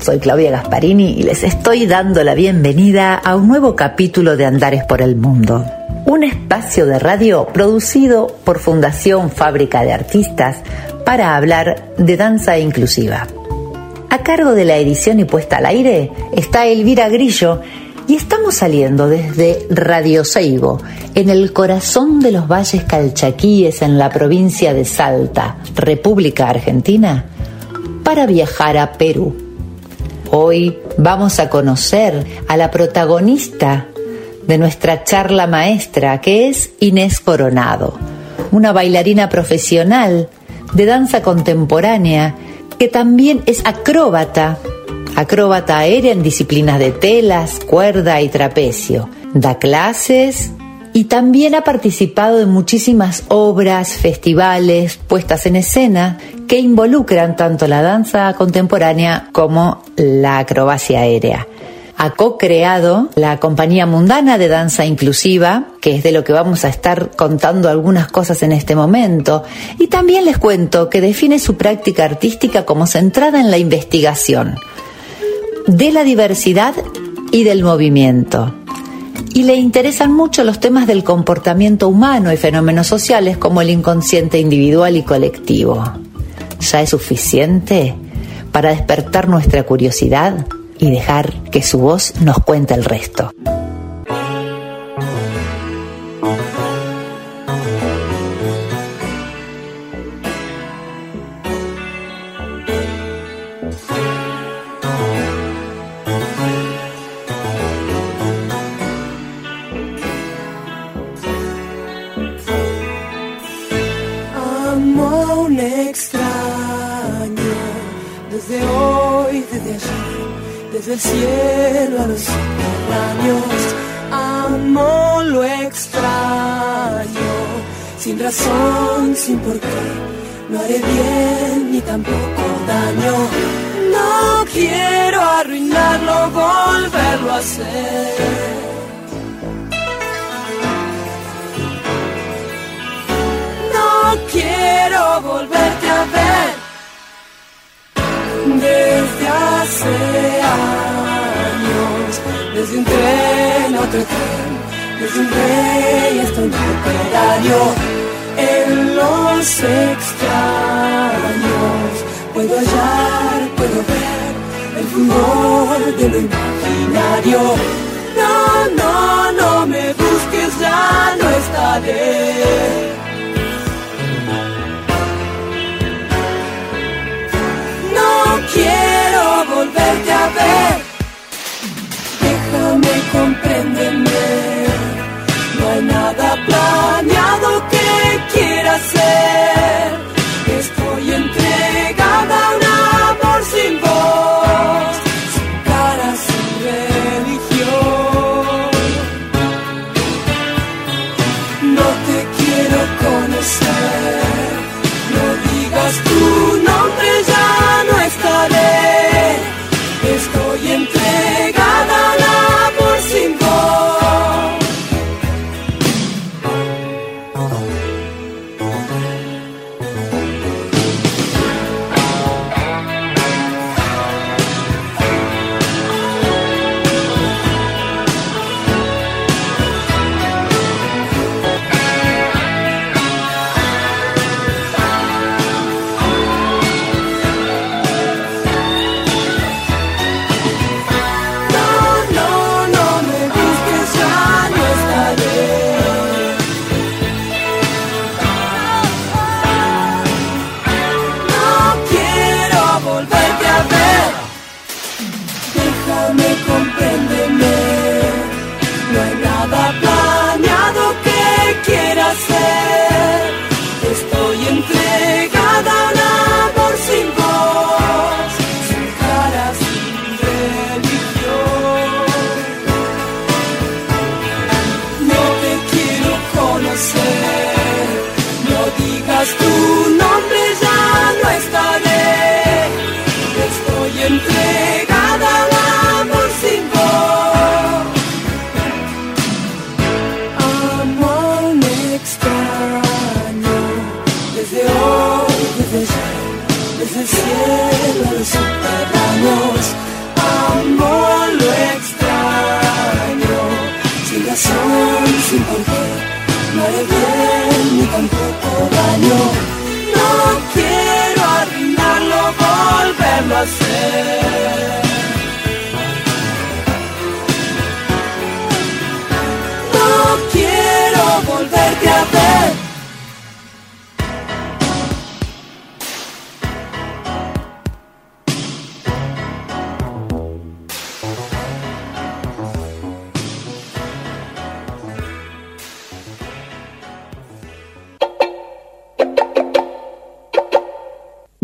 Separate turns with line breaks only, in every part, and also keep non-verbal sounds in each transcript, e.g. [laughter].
Soy Claudia Gasparini y les estoy dando la bienvenida a un nuevo capítulo de Andares por el Mundo. Un espacio de radio producido por Fundación Fábrica de Artistas para hablar de danza inclusiva. A cargo de la edición y puesta al aire está Elvira Grillo y estamos saliendo desde Radio Seibo, en el corazón de los valles calchaquíes en la provincia de Salta, República Argentina, para viajar a Perú. Hoy vamos a conocer a la protagonista de nuestra charla maestra, que es Inés Coronado, una bailarina profesional de danza contemporánea que también es acróbata acróbata aérea en disciplinas de telas, cuerda y trapecio. Da clases y también ha participado en muchísimas obras, festivales, puestas en escena que involucran tanto la danza contemporánea como la acrobacia aérea ha co-creado la Compañía Mundana de Danza Inclusiva, que es de lo que vamos a estar contando algunas cosas en este momento. Y también les cuento que define su práctica artística como centrada en la investigación, de la diversidad y del movimiento. Y le interesan mucho los temas del comportamiento humano y fenómenos sociales como el inconsciente individual y colectivo. ¿Ya es suficiente para despertar nuestra curiosidad y dejar que su voz nos cuente el resto?
Desde el cielo a los subterráneos. Amo lo extraño, sin razón, sin por qué. No haré bien ni tampoco daño. No quiero arruinarlo, volverlo a hacer. No quiero volverte a ver años, desde un tren a otro tren, desde un rey hasta un operario, en los extraños puedo hallar, puedo ver el fútbol de lo imaginario. No, no, no me busques, ya no estaré nada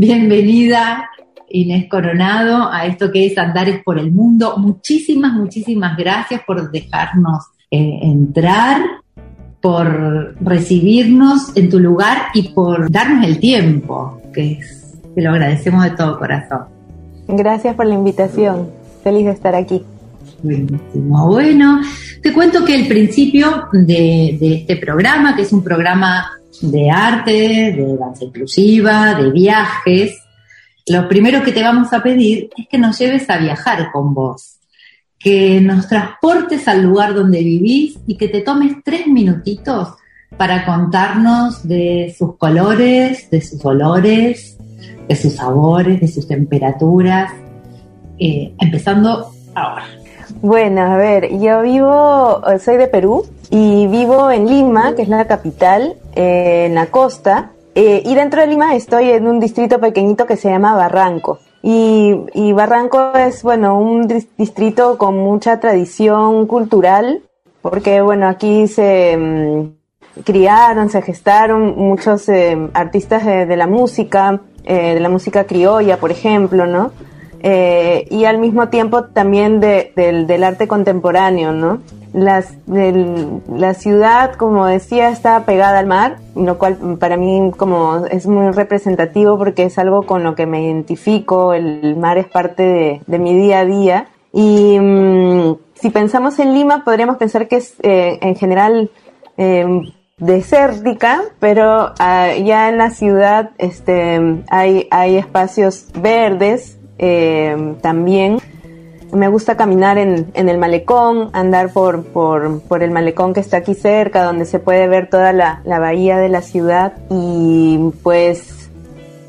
Bienvenida Inés Coronado a esto que es Andares por el Mundo. Muchísimas, muchísimas gracias por dejarnos eh, entrar, por recibirnos en tu lugar y por darnos el tiempo, que es, te lo agradecemos de todo corazón.
Gracias por la invitación. Feliz de estar aquí.
Buenísimo. Bueno, te cuento que el principio de, de este programa, que es un programa de arte, de danza inclusiva, de viajes, lo primero que te vamos a pedir es que nos lleves a viajar con vos, que nos transportes al lugar donde vivís y que te tomes tres minutitos para contarnos de sus colores, de sus olores, de sus sabores, de sus temperaturas, eh, empezando ahora.
Bueno, a ver, yo vivo, soy de Perú y vivo en Lima, que es la capital, eh, en la costa. Eh, y dentro de Lima estoy en un distrito pequeñito que se llama Barranco. Y, y Barranco es, bueno, un distrito con mucha tradición cultural, porque, bueno, aquí se mm, criaron, se gestaron muchos eh, artistas de, de, la música, de la música criolla, por ejemplo, ¿no? Eh, y al mismo tiempo también de, del, arte contemporáneo, ¿no? La ciudad, como decía, está pegada al mar, lo cual para mí como es muy representativo porque es algo con lo que me identifico, el mar es parte de, mi día a día. Y mmm, si pensamos en Lima, podríamos pensar que es eh, en general eh, desértica, pero uh, ya en la ciudad este, hay, hay espacios verdes, eh, también me gusta caminar en, en el malecón, andar por, por, por, el malecón que está aquí cerca, donde se puede ver toda la, bahía de la ciudad. Y pues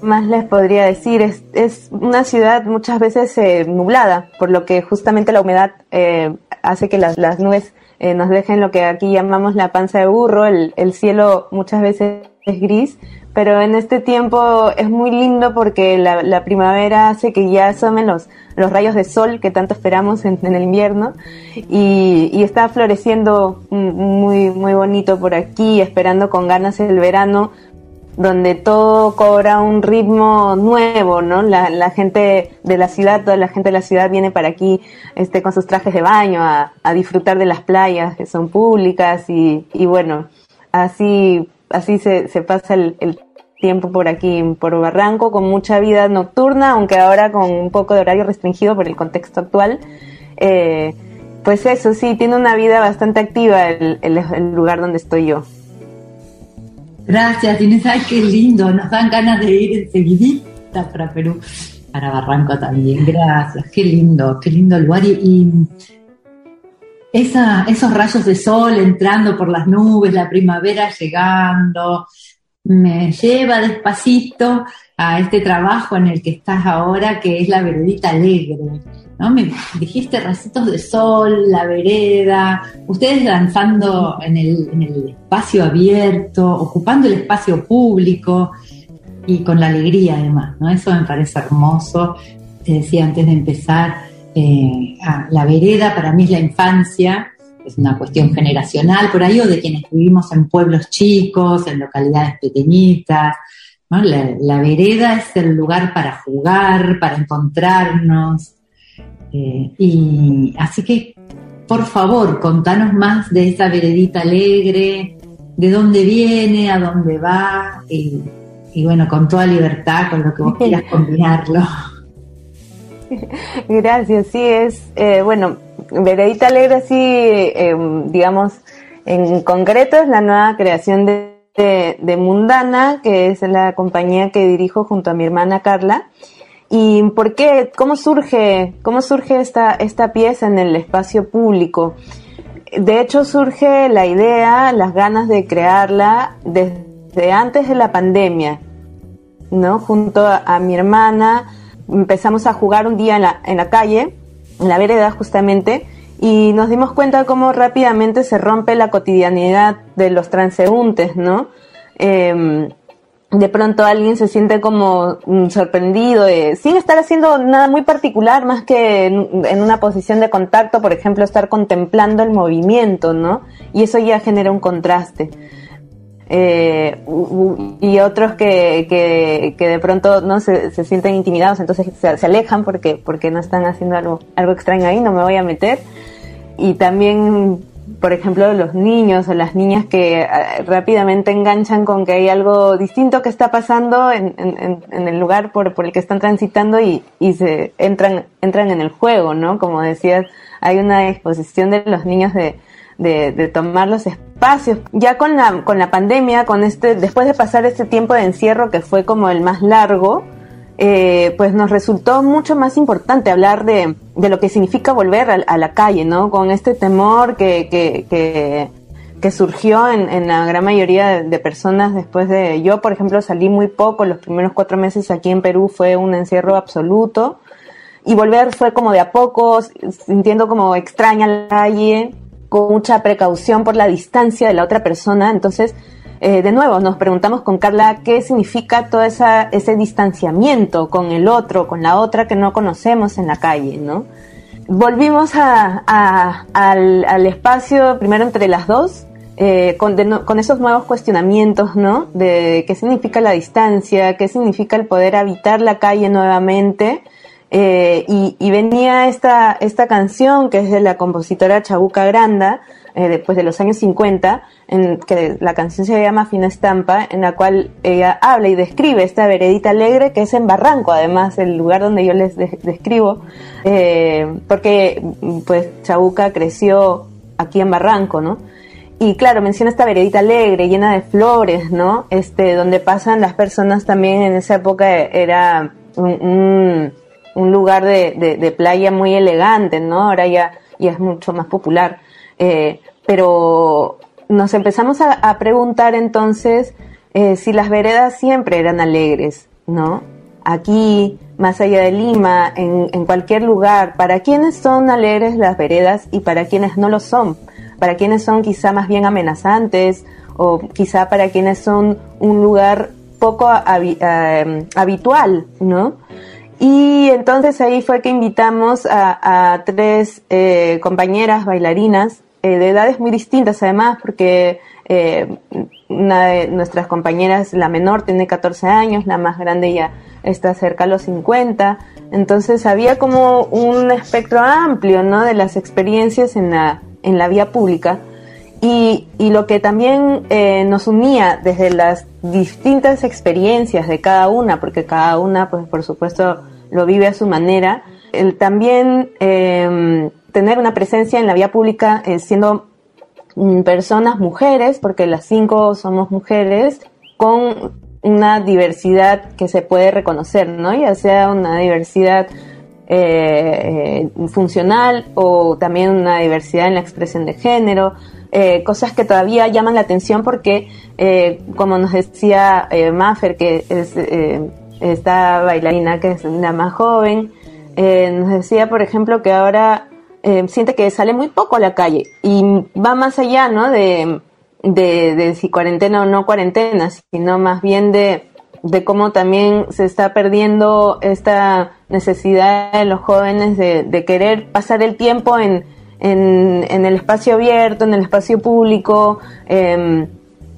más les podría decir, es, es una ciudad muchas veces eh, nublada, por lo que justamente la humedad eh, hace que las, las nubes eh, nos dejen lo que aquí llamamos la panza de burro, el, el cielo muchas veces es gris, pero en este tiempo es muy lindo porque la, primavera hace que ya asomen los, los rayos de sol que tanto esperamos en, en el invierno y, y, está floreciendo muy, muy bonito por aquí, esperando con ganas el verano donde todo cobra un ritmo nuevo, ¿no? La, la gente de la ciudad, toda la gente de la ciudad viene para aquí este, con sus trajes de baño a, a disfrutar de las playas que son públicas y, y bueno, así así se, se pasa el, el, tiempo por aquí, por Barranco, con mucha vida nocturna, aunque ahora con un poco de horario restringido por el contexto actual. Eh, pues eso, sí, tiene una vida bastante activa el, el, lugar donde estoy yo.
Gracias, Inés. Ay, qué lindo. Nos dan ganas de ir enseguidita para Perú, para Barranco también. Gracias, qué lindo, qué lindo lugar. Y, y esos rayos de sol entrando por las nubes, la primavera llegando, me lleva despacito a este trabajo en el que estás ahora, que es la veredita alegre. ¿no? Me dijiste racitos de sol, la vereda, ustedes danzando en el, en el espacio abierto, ocupando el espacio público y con la alegría además, ¿no? Eso me parece hermoso. Te decía antes de empezar, eh, la vereda para mí es la infancia, es una cuestión generacional por ahí, o de quienes vivimos en pueblos chicos, en localidades pequeñitas. ¿no? La, la, vereda es el lugar para jugar, para encontrarnos. Eh, y así que, por favor, contanos más de esa veredita alegre, de dónde viene, a dónde va, y, y bueno, con toda libertad, con lo que vos [laughs] quieras combinarlo. [laughs]
Gracias, sí, es, eh, bueno, Veredita Alegre, sí, eh, digamos, en concreto es la nueva creación de, Mundana, que es la compañía que dirijo junto a mi hermana Carla. ¿Y por qué? ¿Cómo surge, cómo surge esta, esta pieza en el espacio público? de hecho surge la idea, las ganas de crearla desde antes de la pandemia, ¿no? Junto a, mi hermana empezamos a jugar un día en la, en la calle, en la vereda justamente, y nos dimos cuenta cómo rápidamente se rompe la cotidianidad de los transeúntes, ¿no? Em, de pronto alguien se siente como mm, sorprendido, sin estar haciendo nada muy particular, más que en, una posición de contacto, por ejemplo, estar contemplando el movimiento, ¿no? Y eso ya genera un contraste. Eh, y otros que, que, de pronto no se, sienten intimidados, entonces se, alejan porque, porque no están haciendo algo, algo extraño ahí, no me voy a meter. Y también por ejemplo, los niños o las niñas que eh, rápidamente enganchan con que hay algo distinto que está pasando en, el lugar por, el que están transitando y, se entran, entran en el juego, ¿no? Como decías, hay una disposición de los niños de, de, tomar los espacios. Ya con la, con la pandemia, con este, después de pasar este tiempo de encierro que fue como el más largo, eh, pues nos resultó mucho más importante hablar de, de lo que significa volver a, la calle, ¿no? Con este temor que, que, que, surgió en, en, la gran mayoría de, personas después de... Yo, por ejemplo, salí muy poco, los primeros cuatro meses aquí en Perú fue un encierro absoluto. Y volver fue como de a poco, sintiendo como extraña la calle, con mucha precaución por la distancia de la otra persona. Entonces, eh, de nuevo, nos preguntamos con Carla qué significa todo esa, ese distanciamiento con el otro, con la otra que no conocemos en la calle, ¿no? Volvimos al, espacio primero entre las dos, eh, con, con, esos nuevos cuestionamientos, ¿no? De qué significa la distancia, qué significa el poder habitar la calle nuevamente. Eh, y, venía esta, esta canción que es de la compositora Chabuca Granda, eh, después de los años 50, en que la canción se llama Fina Estampa, en la cual ella habla y describe esta veredita alegre que es en Barranco, además, el lugar donde yo les describo, eh, porque pues Chabuca creció aquí en Barranco, ¿no? Y claro, menciona esta veredita alegre, llena de flores, ¿no? Este, donde pasan las personas también en esa época era un, lugar de, de, playa muy elegante, ¿no? Ahora ya, ya es mucho más popular. Eh, pero nos empezamos a, preguntar entonces eh, si las veredas siempre eran alegres, ¿no? Aquí, más allá de Lima, en, en, cualquier lugar, ¿para quiénes son alegres las veredas y para quiénes no lo son? ¿Para quiénes son quizá más bien amenazantes o quizá para quienes son un lugar poco eh, habitual, ¿no? Y entonces ahí fue que invitamos a, tres eh, compañeras bailarinas eh, de edades muy distintas además, porque eh, una de nuestras compañeras, la menor, tiene 14 años, la más grande ya está cerca a los 50. Entonces había como un espectro amplio ¿no? de las experiencias en la, en la vía pública. Y, y lo que también eh, nos unía desde las distintas experiencias de cada una, porque cada una, pues por supuesto, lo vive a su manera, también eh, tener una presencia en la vía pública eh, siendo mm, personas mujeres, porque las cinco somos mujeres, con una diversidad que se puede reconocer, ¿no? Ya sea una diversidad eh, eh, funcional o también una diversidad en la expresión de género, cosas que todavía llaman la atención porque, como nos decía Maffer, que es esta bailarina que es la más joven, nos decía, por ejemplo, que ahora eh, siente que sale muy poco a la calle y va más allá, ¿no? De, de, si cuarentena o no cuarentena, sino más bien de, de cómo también se está perdiendo esta necesidad de los jóvenes de, de querer pasar el tiempo en, en, el espacio abierto, en el espacio público, eh,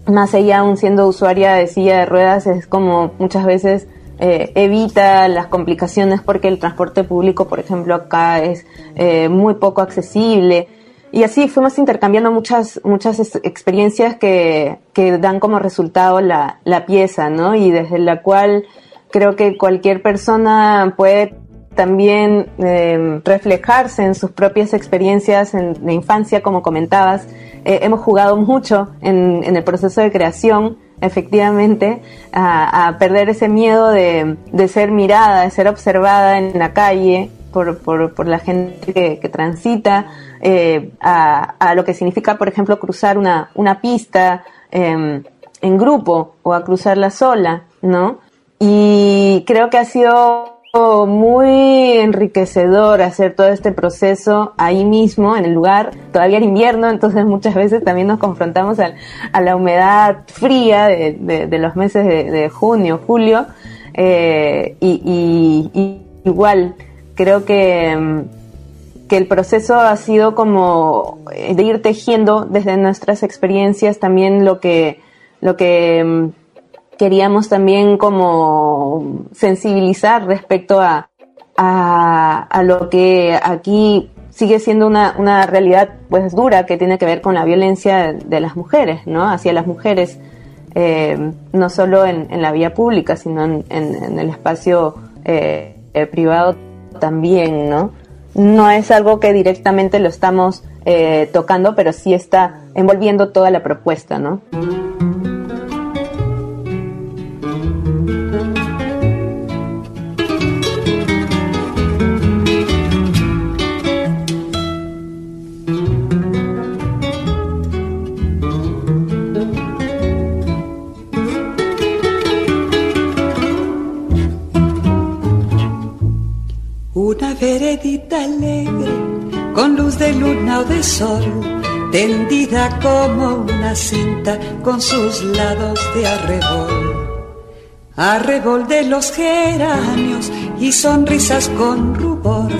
más allá aún siendo usuaria de silla de ruedas, es como muchas veces eh, evita las complicaciones porque el transporte público, por ejemplo, acá es eh, muy poco accesible. Y así fuimos intercambiando muchas, muchas experiencias que, que dan como resultado la, la pieza, ¿no? Y desde la cual creo que cualquier persona puede también eh, reflejarse en sus propias experiencias en, de infancia, como comentabas. Eh, hemos jugado mucho en, en, el proceso de creación efectivamente, a, perder ese miedo de, ser mirada, de ser observada en la calle por, por, la gente que, transita, eh, a, lo que significa, por ejemplo, cruzar una, una pista em, en grupo o a cruzarla sola, ¿no? Y creo que ha sido muy enriquecedor hacer todo este proceso ahí mismo, en el lugar. Todavía era invierno, entonces muchas veces también nos confrontamos a, la humedad fría de, los meses de, junio, julio. Eh, y, igual, creo que, que el proceso ha sido como de ir tejiendo desde nuestras experiencias también lo que, lo que queríamos también como sensibilizar respecto a, a, lo que aquí sigue siendo una, una, realidad pues dura que tiene que ver con la violencia de las mujeres, ¿no? Hacia las mujeres, eh, no solo en, la vía pública, sino en, en, el espacio eh, privado también, ¿no? No es algo que directamente lo estamos eh, tocando, pero sí está envolviendo toda la propuesta, ¿no?
Veredita alegre, con luz de luna o de sol, tendida como una cinta con sus lados de arrebol. Arrebol de los geranios y sonrisas con rubor,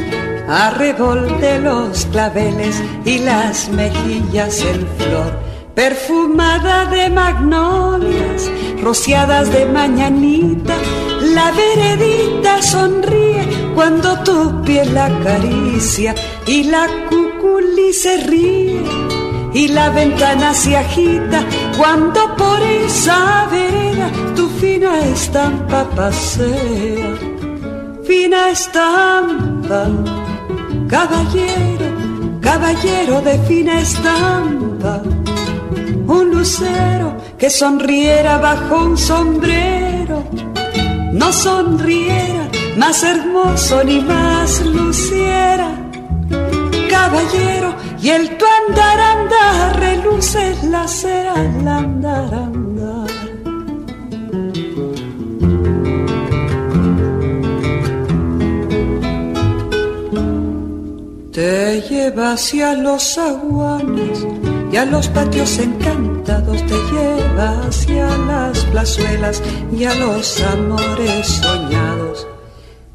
arrebol de los claveles y las mejillas en flor, perfumada de magnolias, rociadas de mañanita, la veredita sonríe cuando tu piel la acaricia y la cuculi se ríe y la ventana se agita cuando por esa vereda tu fina estampa pasea. Fina estampa, caballero, caballero de fina estampa, un lucero que sonriera bajo un sombrero, no sonriera más hermoso ni más luciera. Caballero, y el tu andar andar reluce la cera al andar andar. Te lleva hacia los aguanes y a los patios encantados te lleva hacia las plazuelas y a los amores soñados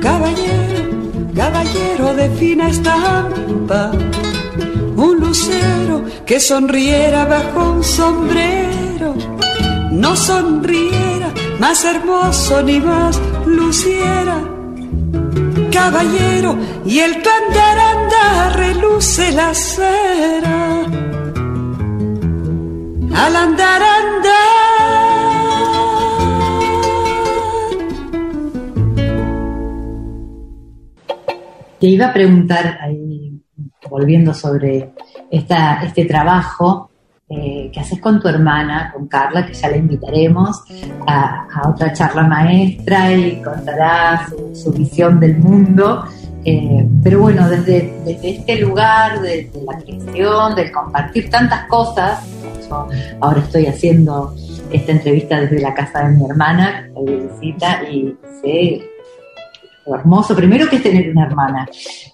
caballero, caballero de fina estampa, un lucero que sonriera bajo un sombrero, no sonriera más hermoso ni más luciera. Caballero, y el tu reluce la cera. Al andar andar
Te iba a preguntar, ahí, volviendo sobre este trabajo eh, que haces con tu hermana, con Carla, que ya la invitaremos a, otra charla maestra y contará su, visión del mundo. Eh, pero bueno, desde, este lugar de, la creación, del compartir tantas cosas, yo ahora estoy haciendo esta entrevista desde la casa de mi hermana, que visita, y sé hermoso, primero que es tener una hermana,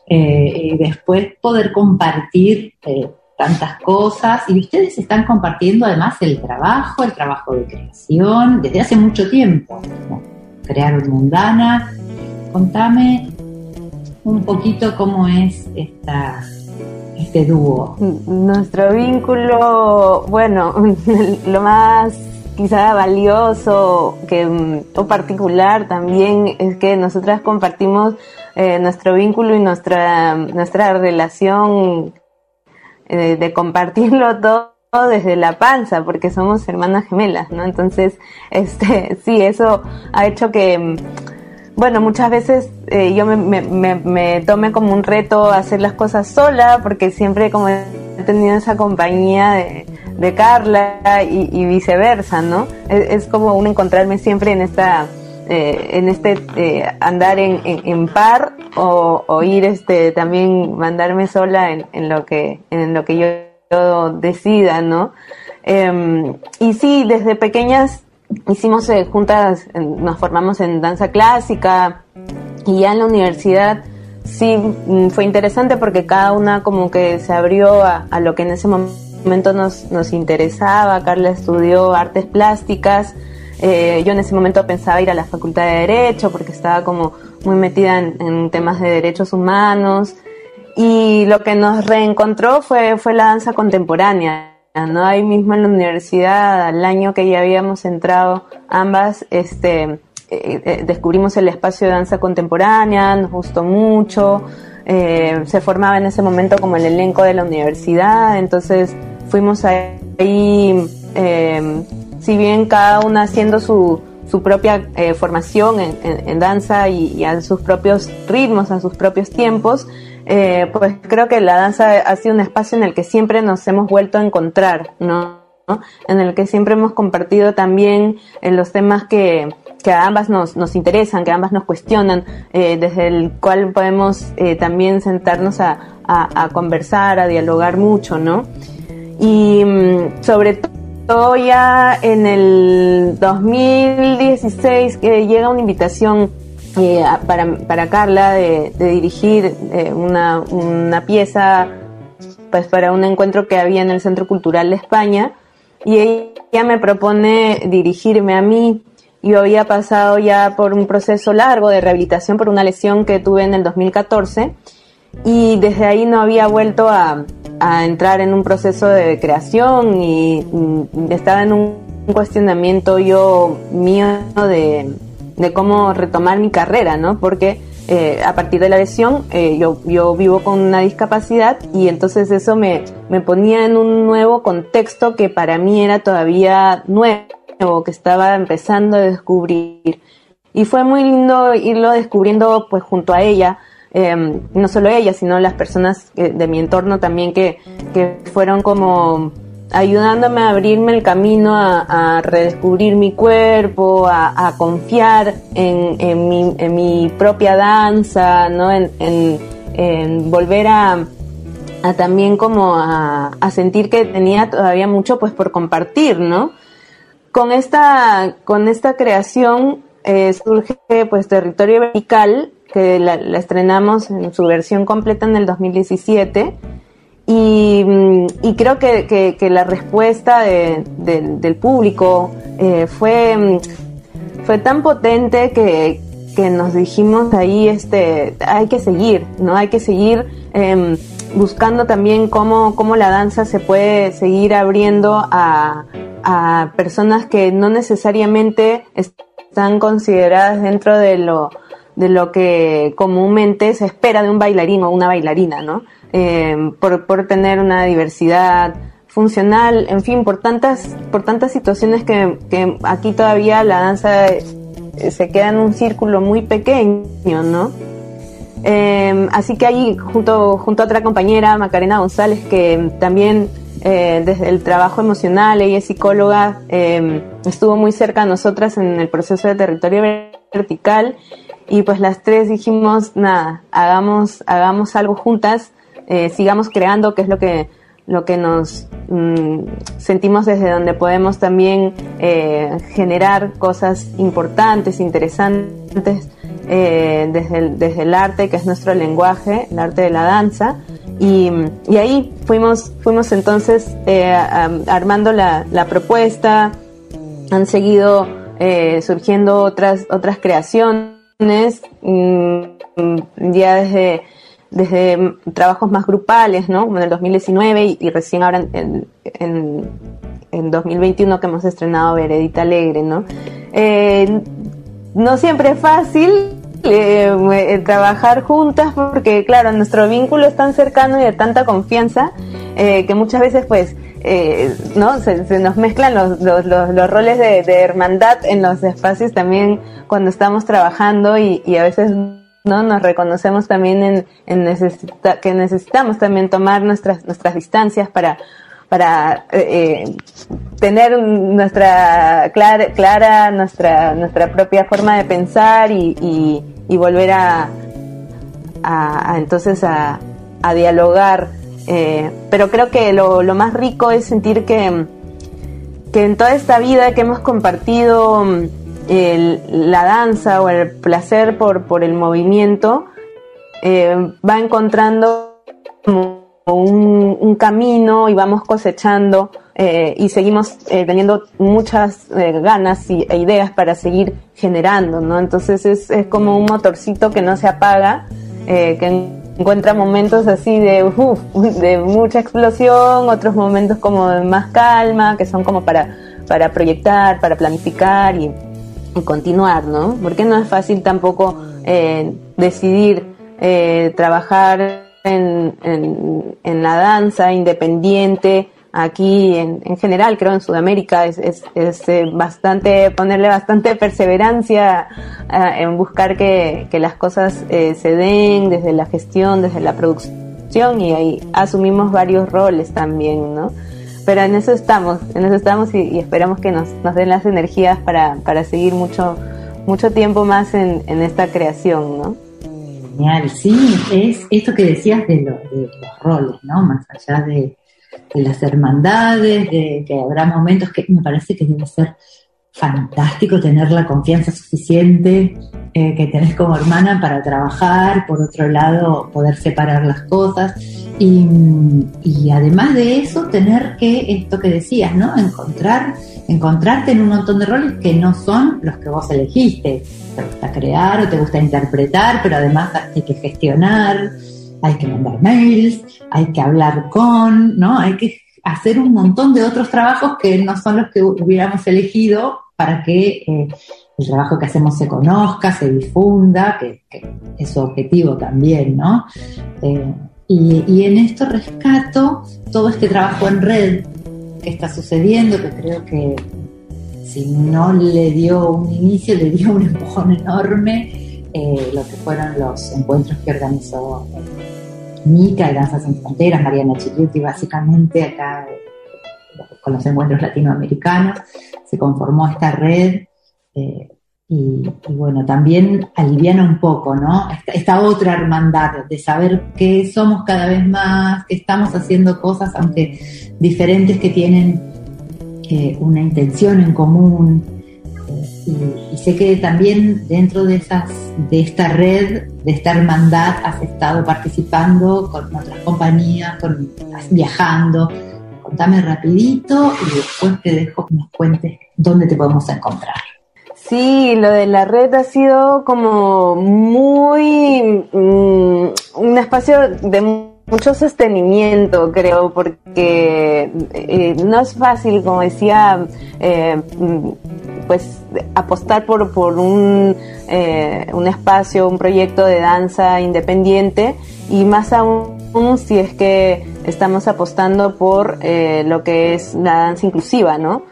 eh, y después poder compartir eh, tantas cosas, y ustedes están compartiendo además el trabajo, el trabajo de creación, desde hace mucho tiempo, crearon Mundana, contame un poquito cómo es esta, este dúo.
Nuestro vínculo, bueno, [laughs] lo más quizá valioso que, mm, o particular también es que nosotras compartimos eh, nuestro vínculo y nuestra, nuestra relación eh, de compartirlo [laughs] todo desde la panza, porque somos hermanas gemelas, ¿no? Entonces, [laughs] este, sí, eso ha hecho que, bueno, muchas veces eh, yo me, me, me, tome como un reto hacer las cosas sola, porque siempre como tenido esa compañía de, Carla y, viceversa, ¿no? Es, como un encontrarme siempre en esta, eh, en este eh, andar en, en, par o, ir este también mandarme sola en, en lo que en lo que yo decida, ¿no? Em, y sí, desde pequeñas hicimos eh, juntas, nos formamos en danza clásica y ya en la universidad sí mm, fue interesante porque cada una como que se abrió a, lo que en ese momento nos, nos interesaba. Carla estudió artes plásticas. Eh, yo en ese momento pensaba ir a la facultad de Derecho porque estaba como muy metida en temas de derechos humanos. Y lo que nos reencontró fue, fue la danza contemporánea, ¿no? Ahí mismo en la universidad, al año que ya habíamos entrado ambas, este, eh, eh, descubrimos el espacio de danza contemporánea, nos gustó mucho, eh, se formaba en ese momento como el elenco de la universidad, entonces fuimos ahí, si bien cada una haciendo su, su propia formación en, danza y, y, a sus propios ritmos, a sus propios tiempos, pues creo que la danza ha sido un espacio en el que siempre nos hemos vuelto a encontrar, ¿no? En el que siempre hemos compartido también en los temas que, que a ambas nos, nos interesan, que ambas nos cuestionan, eh, desde el cual podemos eh, también sentarnos a, conversar, a dialogar mucho, ¿no? Y mm, sobre todo ya en el 2016 que llega una invitación eh, para, para, Carla de, dirigir eh, una, una, pieza pues para un encuentro que había en el Centro Cultural de España y ella me propone dirigirme a mí. Yo había pasado ya por un proceso largo de rehabilitación por una lesión que tuve en el 2014 y desde ahí no había vuelto a, a entrar en un proceso de creación y estaba en un cuestionamiento yo mío de de cómo retomar mi carrera, ¿no? Porque eh, a partir de la lesión eh, yo, yo vivo con una discapacidad y entonces eso me, me ponía en un nuevo contexto que para mí era todavía nuevo, que estaba empezando a descubrir. Y fue muy lindo irlo descubriendo pues junto a ella, eh, no solo ella, sino las personas de mi entorno también que, que fueron como ayudándome a abrirme el camino a, redescubrir mi cuerpo, a, confiar en, mi, propia danza, ¿no? En, volver a, también como a, sentir que tenía todavía mucho pues por compartir, ¿no? Con esta, con esta creación eh, surge pues Territorio Vertical, que la, estrenamos en su versión completa en el 2017 y, y creo que, que, la respuesta de, del público eh, fue, fue tan potente que, que, nos dijimos ahí, este, hay que seguir, ¿no? Hay que seguir em, buscando también cómo, cómo la danza se puede seguir abriendo a, a personas que no necesariamente están consideradas dentro de lo, de lo que comúnmente se espera de un bailarín o una bailarina, ¿no? Eh, por, por, tener una diversidad funcional, en fin, por tantas, por tantas situaciones que, que aquí todavía la danza eh, se queda en un círculo muy pequeño, ¿no? Eh, así que ahí, junto, junto a otra compañera, Macarena González, que también desde el trabajo emocional, ella es psicóloga, estuvo muy cerca a nosotras en el proceso de territorio vertical y pues las tres dijimos, nada, hagamos, hagamos algo juntas eh, sigamos creando, que es lo que, lo que nos mm, sentimos desde donde podemos también eh, generar cosas importantes, interesantes, eh, desde, desde el arte, que es nuestro lenguaje, el arte de la danza. Y, y ahí fuimos, fuimos entonces armando la, propuesta, han seguido surgiendo otras, otras creaciones, mm, ya desde desde trabajos más grupales, ¿no? Como en el 2019 y, recién ahora en, en, 2021 que hemos estrenado Veredita Alegre, ¿no? Eh, no siempre es fácil, eh, trabajar juntas porque claro nuestro vínculo es tan cercano y de tanta confianza que muchas veces pues no se, nos mezclan los, los, los, roles de, hermandad en los espacios también cuando estamos trabajando y, y a veces no nos reconocemos también en, en que necesitamos también tomar nuestras nuestras distancias para para eh, eh, tener nuestra clara, clara nuestra nuestra propia forma de pensar y, y, volver a, entonces a, a dialogar. Eh, pero creo que lo, lo, más rico es sentir que que en toda esta vida que hemos compartido la danza o el placer por, por el movimiento va encontrando un, camino y vamos cosechando eh, y seguimos eh, teniendo muchas eh, ganas y, e ideas para seguir generando, ¿no? Entonces es, es como un motorcito que no se apaga, que encuentra momentos así de, de mucha explosión, otros momentos como de más calma, que son como para, para proyectar, para planificar y, y continuar, ¿no? Porque no es fácil tampoco decidir trabajar en, en, la danza independiente, aquí en, en, general, creo en Sudamérica, es, es, es eh, bastante, ponerle bastante [laughs] perseverancia eh, en buscar que, que las cosas eh, se den desde la gestión, desde la producción y ahí asumimos varios roles también, ¿no? Pero en eso estamos, en eso estamos y, y esperamos que nos, nos den las energías para, para seguir mucho, mucho tiempo más en, en esta creación, ¿no?
Genial, sí, es esto que decías de, los roles, ¿no? Más allá de, las hermandades, de que habrá momentos que me parece que debe ser fantástico tener la confianza suficiente eh, que tenés como hermana para trabajar, por otro lado poder separar las cosas y, y además de eso tener que, esto que decías, ¿no? Encontrar, encontrarte en un montón de roles que no son los que vos elegiste te gusta crear o te gusta interpretar, pero además hay que gestionar, hay que mandar mails, hay que hablar con, ¿no? Hay que hacer un montón de otros trabajos que no son los que hubiéramos elegido para que eh, el trabajo que hacemos se conozca, se difunda, que, es su objetivo también, ¿no? Eh, y, en esto rescato todo este trabajo en red que está sucediendo, que creo que si no le dio un inicio, le dio un empujón enorme, eh, lo que fueron los encuentros que organizó Mica y Danzas en Fronteras, Mariana y básicamente acá con los encuentros latinoamericanos, se conformó esta red y, bueno, también aliviana un poco, ¿no? Esta, otra hermandad de saber que somos cada vez más, que estamos haciendo cosas, aunque diferentes que tienen una intención en común. Eh, y, sé que también dentro de, esas, de esta red, de esta hermandad, has estado participando con otras compañías, con, viajando. Contame rapidito y después te dejo que nos cuentes dónde te podemos encontrar.
Sí, lo de la red ha sido como muy mm, un espacio de mucho sostenimiento, creo, porque eh, no es fácil, como decía, eh, pues apostar por, por un, eh, un espacio, un proyecto de danza independiente y más aún si es que estamos apostando por lo que es la danza inclusiva, ¿no?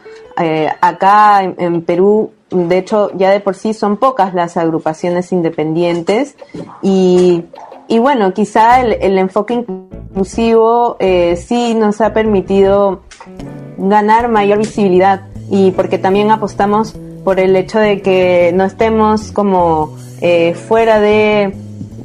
acá en Perú de hecho, ya de por sí son pocas las agrupaciones independientes y y bueno, quizá el, enfoque inclusivo eh, sí nos ha permitido ganar mayor visibilidad y porque también apostamos por el hecho de que no estemos como eh, fuera de,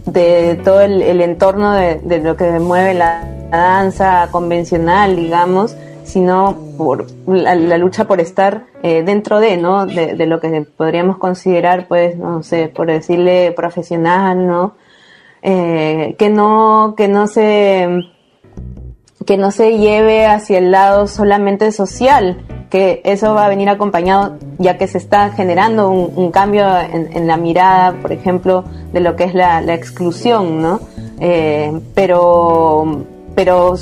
de todo el, entorno de, lo que mueve la, danza convencional, digamos, sino por la, lucha por estar eh, dentro de, ¿no? De, lo que podríamos considerar, pues, no sé, por decirle profesional, ¿no? Eh, que no, que no se, que no se lleve hacia el lado solamente social, que eso va a venir acompañado ya que se está generando un, cambio en, la mirada, por ejemplo, de lo que es la, exclusión, ¿no? Eh, pero, pero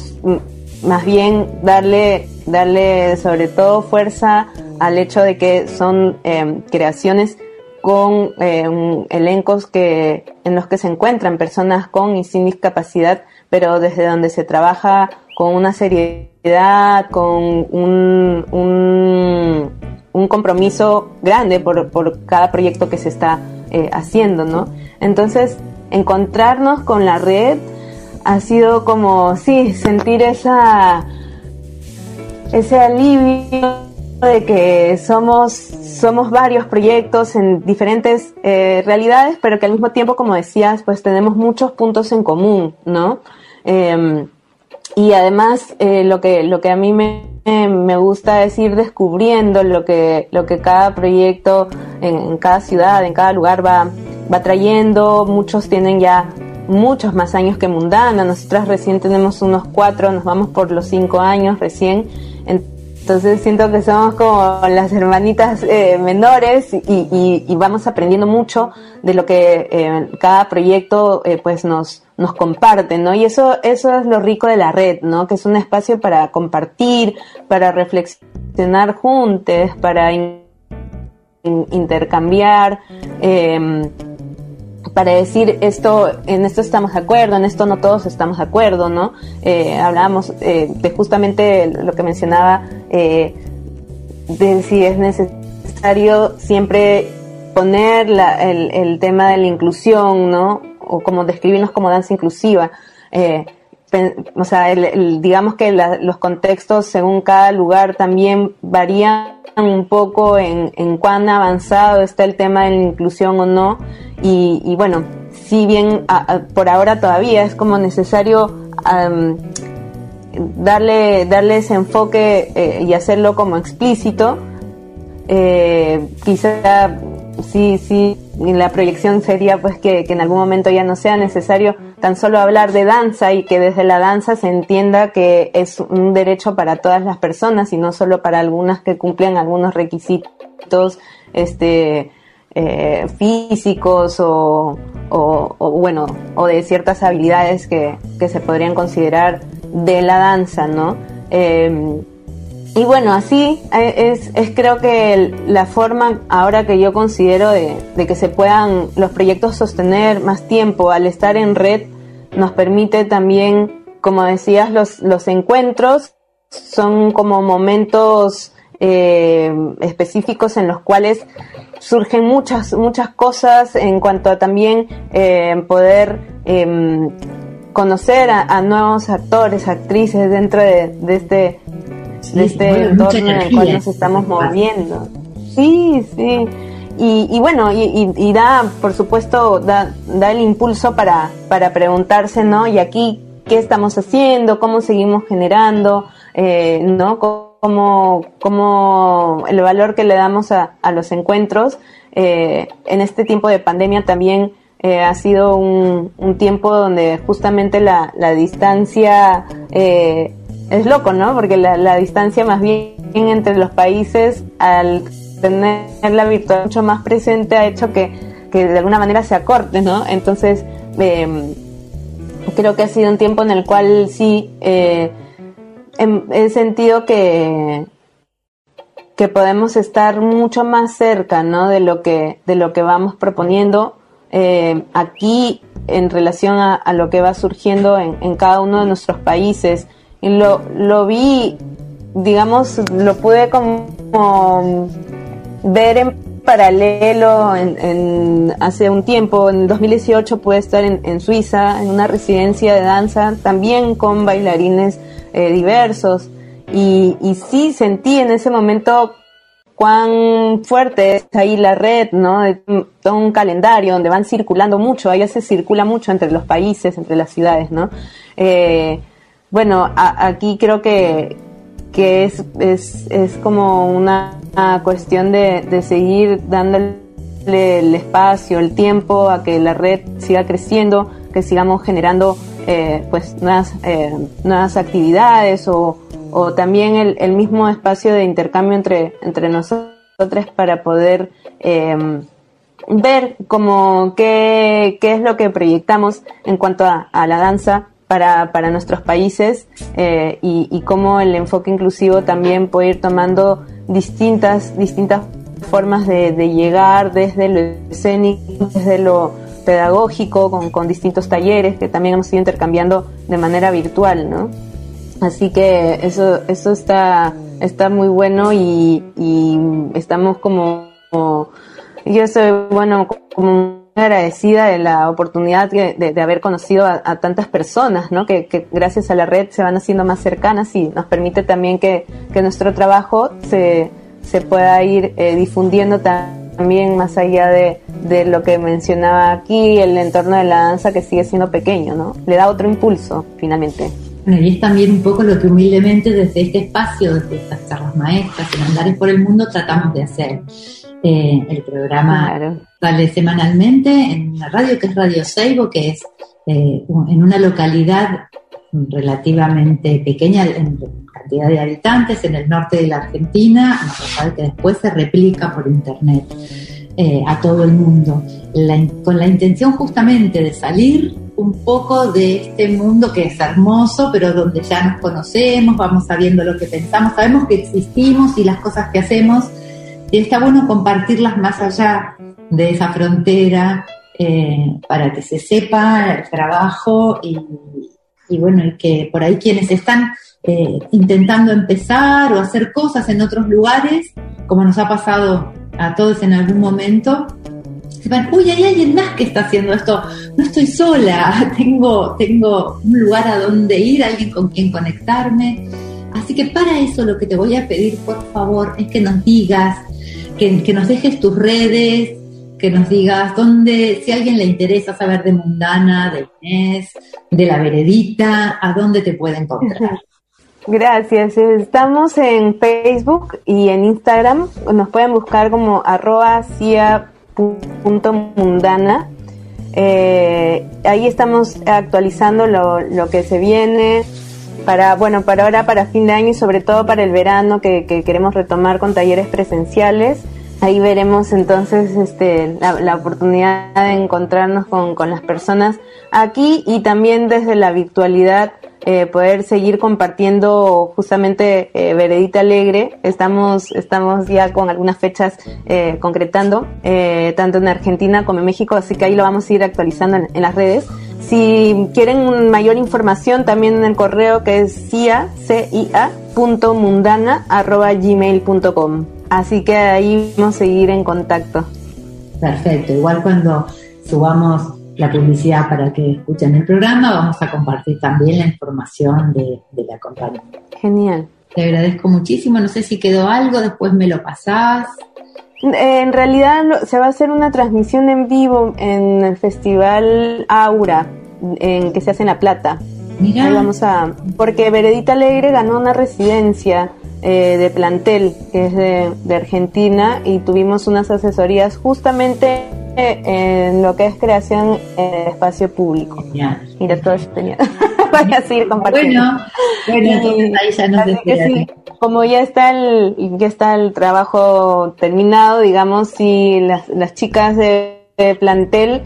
más bien darle, darle sobre todo fuerza al hecho de que son eh, creaciones con eh, elencos que, en los que se encuentran personas con y sin discapacidad, pero desde donde se trabaja con una seriedad, con un, un, un compromiso grande por, por, cada proyecto que se está eh, haciendo, ¿no? Entonces, encontrarnos con la red ha sido como, sí, sentir esa, ese alivio de que somos, somos varios proyectos en diferentes eh, realidades, pero que al mismo tiempo, como decías, pues tenemos muchos puntos en común, ¿no? Em, y además, eh, lo, que, lo que a mí me, me gusta es ir descubriendo lo que, lo que cada proyecto en, cada ciudad, en cada lugar va, va trayendo. Muchos tienen ya muchos más años que Mundana. Nosotras recién tenemos unos cuatro, nos vamos por los cinco años recién. Entonces siento que somos como las hermanitas eh, menores y, vamos aprendiendo mucho de lo que eh, cada proyecto eh, pues nos, nos comparte, ¿no? Y eso, eso es lo rico de la red, ¿no? Que es un espacio para compartir, para reflexionar juntos, para intercambiar. Eh, para decir esto, en esto estamos de acuerdo, en esto no todos estamos de acuerdo, ¿no? Eh, hablábamos eh, de justamente lo que mencionaba, eh, de si es necesario siempre poner el, tema de la inclusión, ¿no? O como describirnos como danza inclusiva. o sea, digamos que los contextos según cada lugar también varían un poco en, en cuán avanzado está el tema de la inclusión o no y, bueno, si bien por ahora todavía es como necesario darle, darle ese enfoque eh, y hacerlo como explícito, eh, quizá sí, sí, la proyección sería pues que, que, en algún momento ya no sea necesario tan solo hablar de danza y que desde la danza se entienda que es un derecho para todas las personas y no solo para algunas que cumplen algunos requisitos este eh, físicos o, bueno, o de ciertas habilidades que, se podrían considerar de la danza, ¿no? Em, y bueno, así es, es, creo que la forma ahora que yo considero de, que se puedan los proyectos sostener más tiempo al estar en red nos permite también, como decías, los, los encuentros son como momentos eh, específicos en los cuales surgen muchas, muchas cosas en cuanto a también eh, poder em, conocer a, nuevos actores, actrices dentro de, este, este entorno en el cual nos estamos moviendo. Sí, sí. Y, bueno, y, da, por supuesto, da, da el impulso para, para preguntarse, ¿no? Y aquí, ¿qué estamos haciendo? ¿Cómo seguimos generando? Eh, ¿No? Como, como el valor que le damos a, a los encuentros. Eh, en este tiempo de pandemia también eh, ha sido un, un, tiempo donde justamente la, la distancia eh, es loco, ¿no? Porque la, la, distancia más bien entre los países, al tener la virtual mucho más presente, ha hecho que, que de alguna manera se acorte, ¿no? Entonces, creo que ha sido un tiempo en el cual sí he sentido que, que podemos estar mucho más cerca ¿no? de, lo que, de lo que vamos proponiendo eh, aquí en relación a, lo que va surgiendo en, en, cada uno de nuestros países. Y lo, lo vi, digamos, lo pude como, ver en paralelo en, hace un tiempo, en 2018 pude estar en, en Suiza, en una residencia de danza, también con bailarines eh, diversos. Y, y sí sentí en ese momento cuán fuerte es ahí la red, ¿no? Todo un calendario donde van circulando mucho, ahí se circula mucho entre los países, entre las ciudades, ¿no? Eh, bueno, aquí creo que, que es, es, es como una, cuestión de, de seguir dándole el espacio, el tiempo a que la red siga creciendo, que sigamos generando eh, pues nuevas, eh, nuevas actividades o, o también el, el, mismo espacio de intercambio entre, entre nosotros para poder em, ver como qué, qué, es lo que proyectamos en cuanto a, a la danza para, para nuestros países eh, y, y, cómo el enfoque inclusivo también puede ir tomando distintas, distintas formas de, llegar desde lo escénico, desde lo pedagógico, con, distintos talleres que también hemos ido intercambiando de manera virtual, ¿no? Así que eso, eso está, está muy bueno y, estamos como, yo soy, bueno, como agradecida de la oportunidad de, haber conocido a, tantas personas, ¿no? Que, gracias a la red se van haciendo más cercanas y nos permite también que, nuestro trabajo se, se pueda ir eh, difundiendo también más allá de, de, lo que mencionaba aquí, el entorno de la danza que sigue siendo pequeño, ¿no? Le da otro impulso, finalmente.
y es también un poco lo que humildemente desde este espacio, desde estas charlas maestras, en Andares por el Mundo, tratamos de hacer. Eh, el programa sale semanalmente en la radio que es Radio Seibo, que es eh, en una localidad relativamente pequeña en cantidad de habitantes en el norte de la Argentina, que después se replica por internet eh, a todo el mundo, con la intención justamente de salir un poco de este mundo que es hermoso, pero donde ya nos conocemos, vamos sabiendo lo que pensamos, sabemos que existimos y las cosas que hacemos y está bueno compartirlas más allá de esa frontera eh, para que se sepa el trabajo y, bueno, y que por ahí quienes están eh, intentando empezar o hacer cosas en otros lugares, como nos ha pasado a todos en algún momento, sepan, uy, hay alguien más que está haciendo esto, no estoy sola, [laughs] tengo, tengo un lugar a donde ir, alguien con quien conectarme. Así que para eso lo que te voy a pedir, por favor, es que nos digas que, nos dejes tus redes, que nos digas dónde, si a alguien le interesa saber de Mundana, de Inés, de la Veredita, a dónde te puede encontrar.
Gracias. Estamos en Facebook y en Instagram. Nos pueden buscar como arroba cia.mundana. Eh, ahí estamos actualizando lo, lo que se viene, para, bueno, para ahora, para fin de año y sobre todo para el verano que, queremos retomar con talleres presenciales. Ahí veremos entonces este, la, oportunidad de encontrarnos con, las personas aquí y también desde la virtualidad eh, poder seguir compartiendo justamente eh, Veredita Alegre. Estamos, estamos ya con algunas fechas eh, concretando, tanto en Argentina como en México, así que ahí lo vamos a ir actualizando en las redes. Si quieren mayor información, también en el correo que es cia, gmail.com. Así que ahí vamos a seguir en contacto.
Perfecto. Igual cuando subamos la publicidad para que escuchen el programa, vamos a compartir también la información de, la compañía.
Genial.
Te agradezco muchísimo. No sé si quedó algo, después me lo pasás.
En realidad se va a hacer una transmisión en vivo en el festival Aura, en que se hace en La Plata. Mira. vamos a, porque Veredita Alegre ganó una residencia eh, de plantel, que es de, Argentina, y tuvimos unas asesorías justamente en lo que es creación en espacio público. Mira, todo tenía. Voy a seguir compartiendo. Bueno, entonces ahí ya nos como ya está el ya está el trabajo terminado, digamos, si las, las chicas de, plantel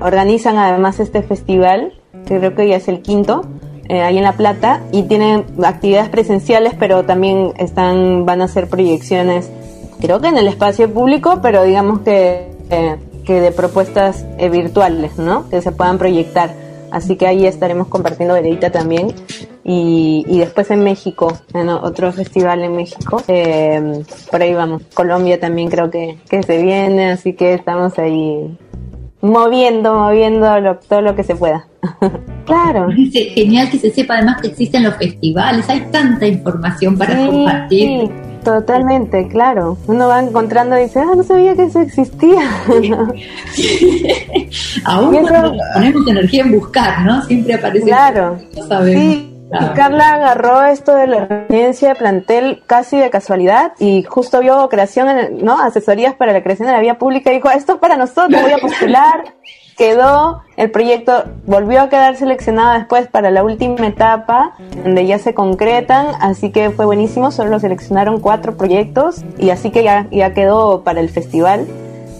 organizan además este festival, que creo que ya es el quinto, eh, ahí en La Plata, y tienen actividades presenciales, pero también están van a hacer proyecciones, creo que en el espacio público, pero digamos que, eh, que de propuestas eh, virtuales, ¿no? Que se puedan proyectar. Así que ahí estaremos compartiendo Veredita también. Y, y después en México, en otro festival en México. Eh, por ahí vamos. Colombia también creo que, que se viene, así que estamos ahí moviendo, moviendo todo lo que se pueda. [laughs]
claro. [laughs] Es genial que se sepa además que existen los festivales, hay tanta información para compartir.
Totalmente, claro. Uno va encontrando y dice, ah, no sabía que eso existía. [laughs]
Aún cuando ponemos energía en buscar, ¿no? Siempre aparece.
Claro. Sí. Y Carla agarró esto de la residencia de plantel casi de casualidad y justo vio creación, en, ¿no? Asesorías para la creación de la vía pública y dijo, esto es para nosotros, voy a postular [laughs] quedó, el proyecto volvió a quedar seleccionado después para la última etapa, donde ya se concretan, así que fue buenísimo, solo seleccionaron cuatro proyectos y así que ya, ya quedó para el festival.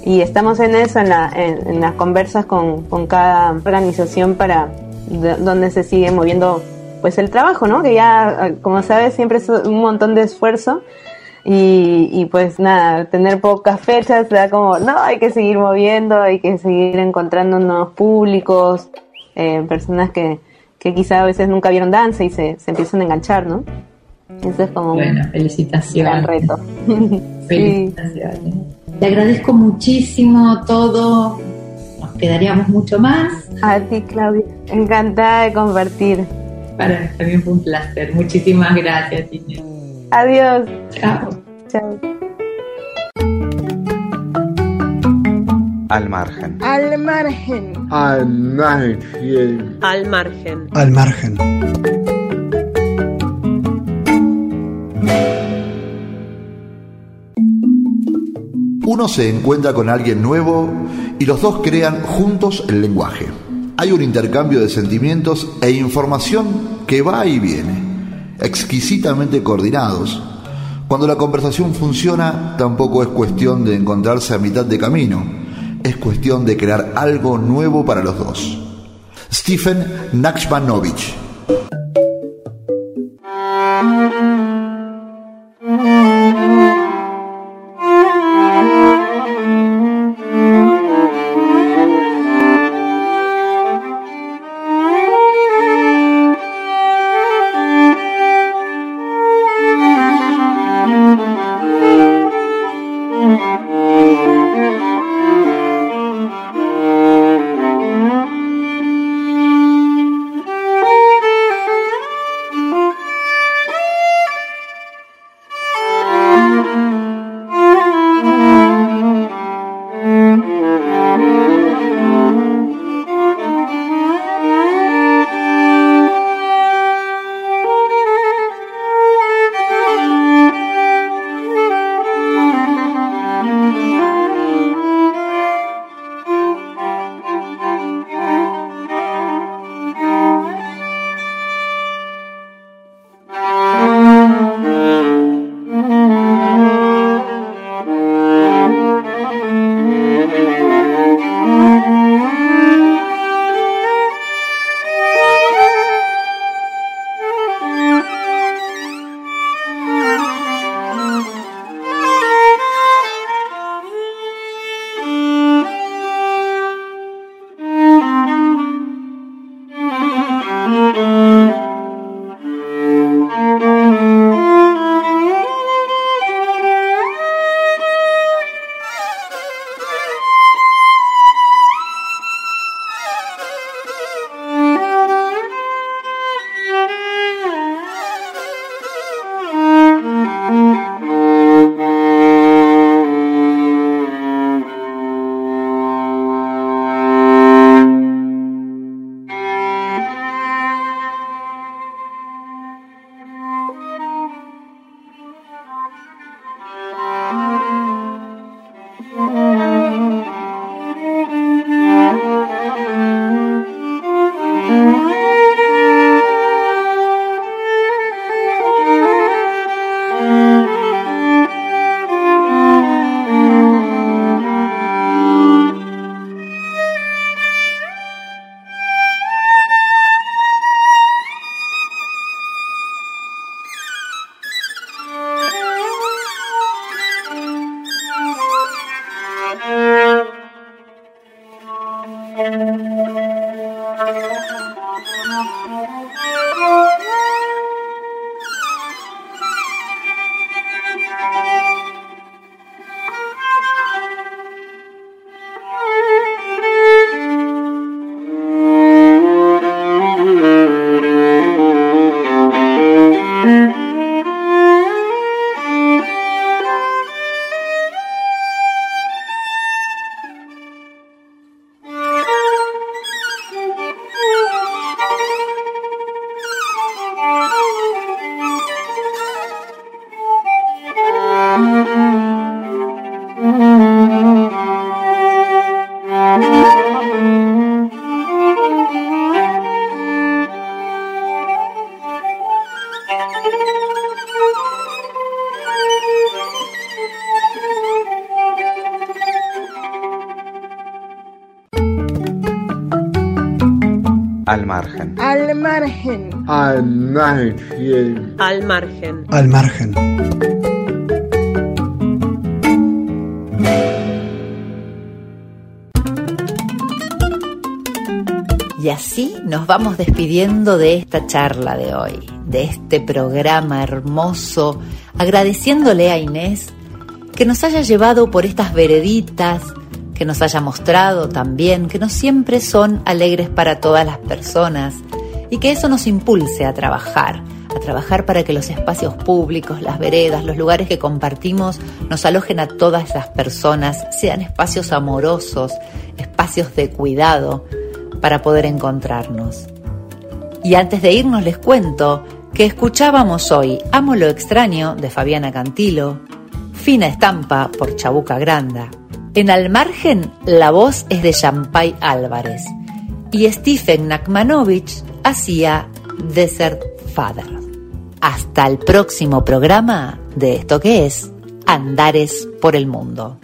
Y estamos en eso, en, la, en, las conversas con, con, cada organización para donde se sigue moviendo pues el trabajo, ¿no? Que ya, como sabes, siempre es un montón de esfuerzo Y, y pues nada, tener pocas fechas da como, no, hay que seguir moviendo, hay que seguir encontrando nuevos públicos, eh, personas que, que quizá a veces nunca vieron danza y se, se empiezan a enganchar, ¿no? Eso es como
Bueno,
un
felicitaciones.
gran reto. [laughs]
Felicitaciones. Te agradezco muchísimo todo. Nos quedaríamos mucho más.
A ti, Claudia. Encantada de compartir.
Para mí también fue un placer. Muchísimas gracias, Inés.
Adiós.
Chao.
Chao.
Al margen.
Al margen.
Al margen.
Al margen.
Al margen.
Uno se encuentra con alguien nuevo y los dos crean juntos el lenguaje. Hay un intercambio de sentimientos e información que va y viene, exquisitamente coordinados. Cuando la conversación funciona, tampoco es cuestión de encontrarse a mitad de camino, es cuestión de crear algo nuevo para los dos. Stephen Nachmanovich
Al margen.
Al margen.
Al margen.
Al margen.
Al margen.
Y así nos vamos despidiendo de esta charla de hoy, de este programa hermoso, agradeciéndole a Inés que nos haya llevado por estas vereditas, que nos haya mostrado también que no siempre son alegres para todas las personas y que eso nos impulse a trabajar, a trabajar para que los espacios públicos, las veredas, los lugares que compartimos nos alojen a todas esas personas, sean espacios amorosos, espacios de cuidado para poder encontrarnos. Y antes de irnos les cuento que escuchábamos hoy Amo lo extraño de Fabiana Cantilo, Fina Estampa por Chabuca Granda. En Al Margen la voz es de Champay Álvarez y Stephen Nakmanovich hacía Desert Father. Hasta el próximo programa de esto que es Andares por el Mundo.